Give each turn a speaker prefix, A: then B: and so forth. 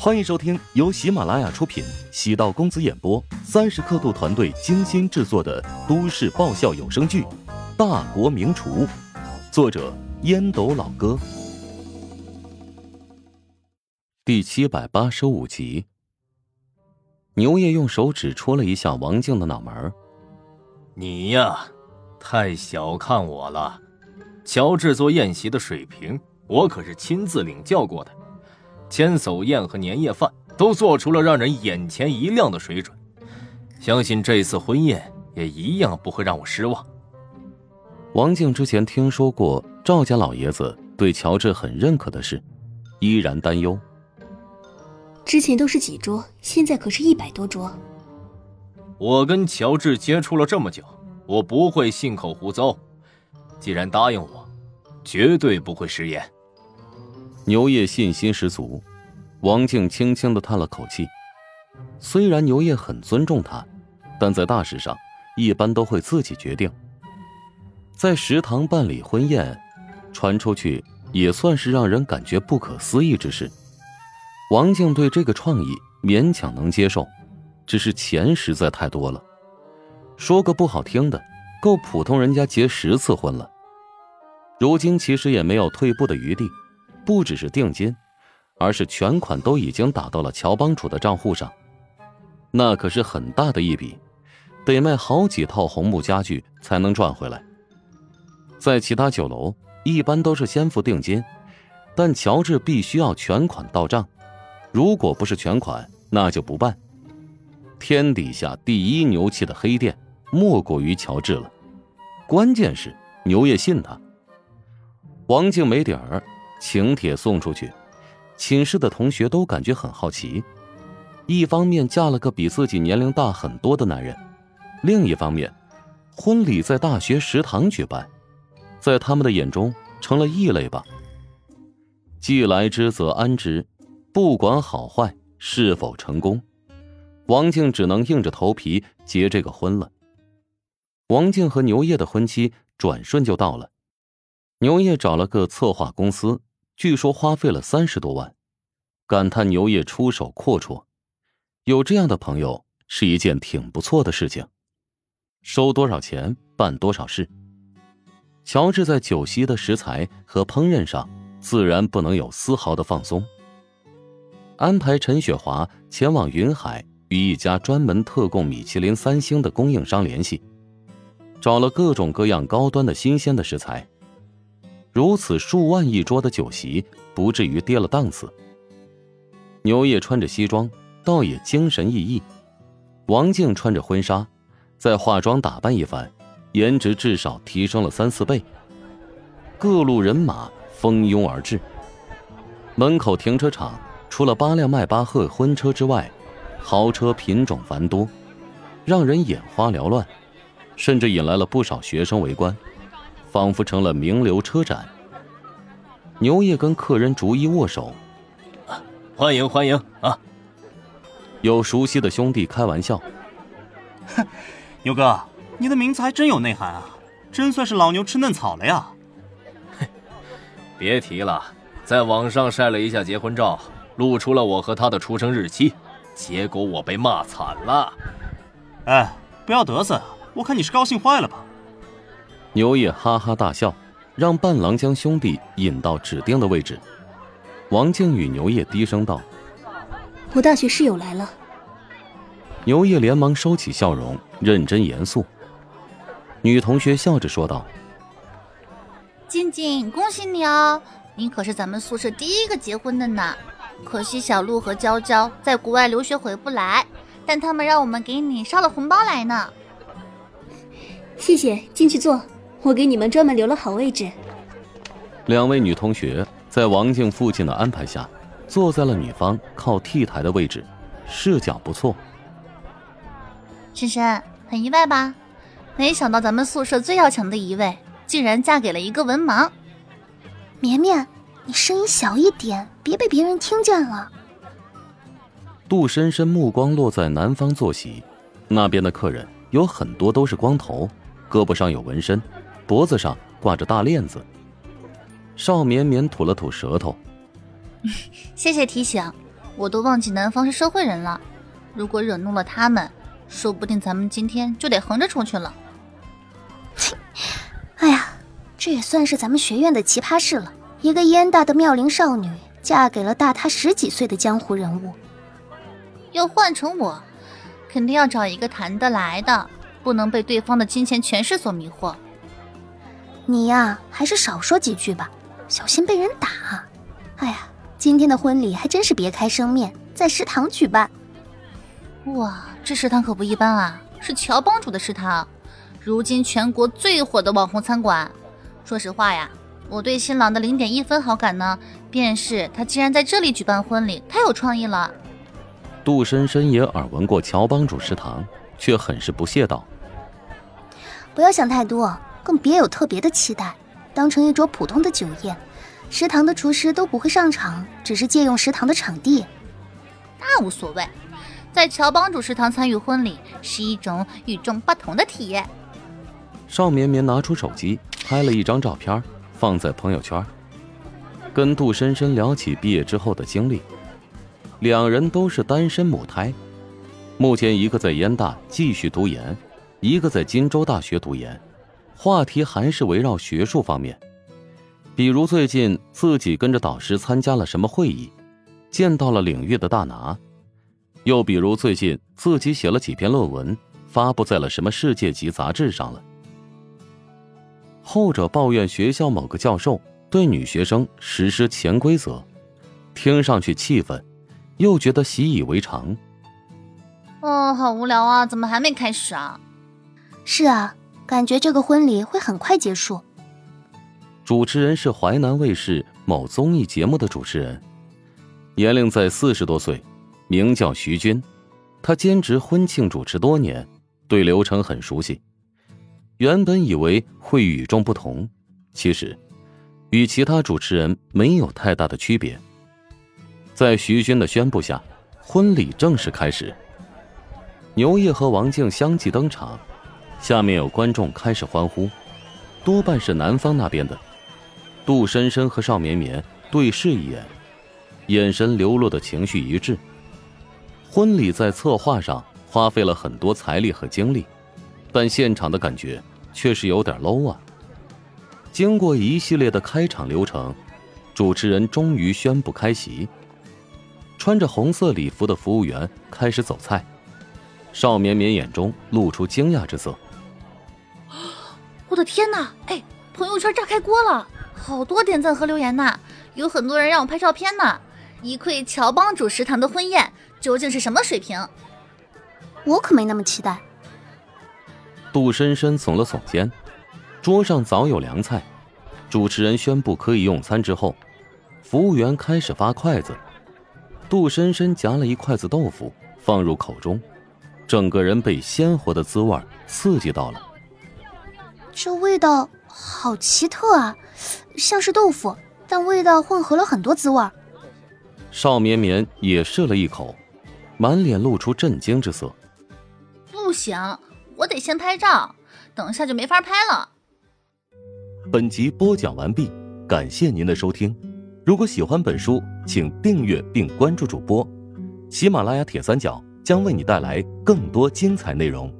A: 欢迎收听由喜马拉雅出品、喜道公子演播、三十刻度团队精心制作的都市爆笑有声剧《大国名厨》，作者烟斗老哥，第七百八十五集。牛爷用手指戳了一下王静的脑门
B: 你呀，太小看我了。乔治做宴席的水平，我可是亲自领教过的。”千叟宴和年夜饭都做出了让人眼前一亮的水准，相信这次婚宴也一样不会让我失望。
A: 王静之前听说过赵家老爷子对乔治很认可的事，依然担忧。
C: 之前都是几桌，现在可是一百多桌。
B: 我跟乔治接触了这么久，我不会信口胡诌。既然答应我，绝对不会食言。
A: 牛业信心十足，王静轻轻的叹了口气。虽然牛业很尊重他，但在大事上一般都会自己决定。在食堂办理婚宴，传出去也算是让人感觉不可思议之事。王静对这个创意勉强能接受，只是钱实在太多了。说个不好听的，够普通人家结十次婚了。如今其实也没有退步的余地。不只是定金，而是全款都已经打到了乔帮主的账户上，那可是很大的一笔，得卖好几套红木家具才能赚回来。在其他酒楼，一般都是先付定金，但乔治必须要全款到账，如果不是全款，那就不办。天底下第一牛气的黑店，莫过于乔治了。关键是牛业信他，王静没底儿。请帖送出去，寝室的同学都感觉很好奇。一方面嫁了个比自己年龄大很多的男人，另一方面，婚礼在大学食堂举办，在他们的眼中成了异类吧。既来之则安之，不管好坏是否成功，王静只能硬着头皮结这个婚了。王静和牛业的婚期转瞬就到了，牛业找了个策划公司。据说花费了三十多万，感叹牛业出手阔绰，有这样的朋友是一件挺不错的事情。收多少钱办多少事。乔治在酒席的食材和烹饪上自然不能有丝毫的放松。安排陈雪华前往云海与一家专门特供米其林三星的供应商联系，找了各种各样高端的新鲜的食材。如此数万一桌的酒席，不至于跌了档次。牛爷穿着西装，倒也精神奕奕；王静穿着婚纱，再化妆打扮一番，颜值至少提升了三四倍。各路人马蜂拥而至，门口停车场除了八辆迈巴赫婚车之外，豪车品种繁多，让人眼花缭乱，甚至引来了不少学生围观。仿佛成了名流车展。牛爷跟客人逐一握手，
B: 欢迎欢迎啊！
A: 有熟悉的兄弟开玩笑：“
D: 哼，牛哥，你的名字还真有内涵啊，真算是老牛吃嫩草了呀。”
B: 嘿，别提了，在网上晒了一下结婚照，露出了我和他的出生日期，结果我被骂惨了。
D: 哎，不要得瑟，我看你是高兴坏了吧？
A: 牛业哈哈大笑，让伴郎将兄弟引到指定的位置。王静与牛叶低声道：“
C: 我大学室友来了。”
A: 牛叶连忙收起笑容，认真严肃。女同学笑着说道：“
E: 静静，恭喜你哦，你可是咱们宿舍第一个结婚的呢。可惜小鹿和娇娇在国外留学回不来，但他们让我们给你捎了红包来呢。
C: 谢谢，进去坐。”我给你们专门留了好位置。
A: 两位女同学在王静父亲的安排下，坐在了女方靠 T 台的位置，视角不错。
E: 深深，很意外吧？没想到咱们宿舍最要强的一位，竟然嫁给了一个文盲。
C: 绵绵，你声音小一点，别被别人听见了。
A: 杜深深目光落在南方坐席，那边的客人有很多都是光头，胳膊上有纹身。脖子上挂着大链子，邵绵绵吐了吐舌头。
E: 谢谢提醒，我都忘记南方是社会人了。如果惹怒了他们，说不定咱们今天就得横着出去了。
C: 哎呀，这也算是咱们学院的奇葩事了。一个燕大的妙龄少女嫁给了大她十几岁的江湖人物。
E: 要换成我，肯定要找一个谈得来的，不能被对方的金钱权势所迷惑。
C: 你呀，还是少说几句吧，小心被人打。哎呀，今天的婚礼还真是别开生面，在食堂举办。
E: 哇，这食堂可不一般啊，是乔帮主的食堂，如今全国最火的网红餐馆。说实话呀，我对新郎的零点一分好感呢，便是他竟然在这里举办婚礼，太有创意了。
A: 杜深深也耳闻过乔帮主食堂，却很是不屑道：“
C: 不要想太多，更别有特别的期待，当成一桌普通的酒宴。食堂的厨师都不会上场，只是借用食堂的场地。
E: 那无所谓。”在乔帮主食堂参与婚礼是一种与众不同的体验。
A: 邵绵绵拿出手机拍了一张照片，放在朋友圈，跟杜深深聊起毕业之后的经历。两人都是单身母胎，目前一个在燕大继续读研，一个在荆州大学读研，话题还是围绕学术方面，比如最近自己跟着导师参加了什么会议，见到了领域的大拿。又比如，最近自己写了几篇论文，发布在了什么世界级杂志上了。后者抱怨学校某个教授对女学生实施潜规则，听上去气愤，又觉得习以为常。
E: 哦，好无聊啊！怎么还没开始啊？
C: 是啊，感觉这个婚礼会很快结束。
A: 主持人是淮南卫视某综艺节目的主持人，年龄在四十多岁。名叫徐军，他兼职婚庆主持多年，对流程很熟悉。原本以为会与众不同，其实与其他主持人没有太大的区别。在徐军的宣布下，婚礼正式开始。牛烨和王静相继登场，下面有观众开始欢呼，多半是南方那边的。杜深深和邵绵绵对视一眼，眼神流露的情绪一致。婚礼在策划上花费了很多财力和精力，但现场的感觉却是有点 low 啊。经过一系列的开场流程，主持人终于宣布开席。穿着红色礼服的服务员开始走菜，邵绵绵眼中露出惊讶之色。
E: 我的天哪！哎，朋友圈炸开锅了，好多点赞和留言呐，有很多人让我拍照片呢。一窥乔帮主食堂的婚宴。究竟是什么水平？
C: 我可没那么期待。
A: 杜深深耸了耸肩，桌上早有凉菜。主持人宣布可以用餐之后，服务员开始发筷子。杜深深夹了一筷子豆腐放入口中，整个人被鲜活的滋味刺激到了。
C: 这味道好奇特啊，像是豆腐，但味道混合了很多滋味。
A: 邵绵绵也试了一口。满脸露出震惊之色。
E: 不行，我得先拍照，等下就没法拍了。
F: 本集播讲完毕，感谢您的收听。如果喜欢本书，请订阅并关注主播。喜马拉雅铁三角将为你带来更多精彩内容。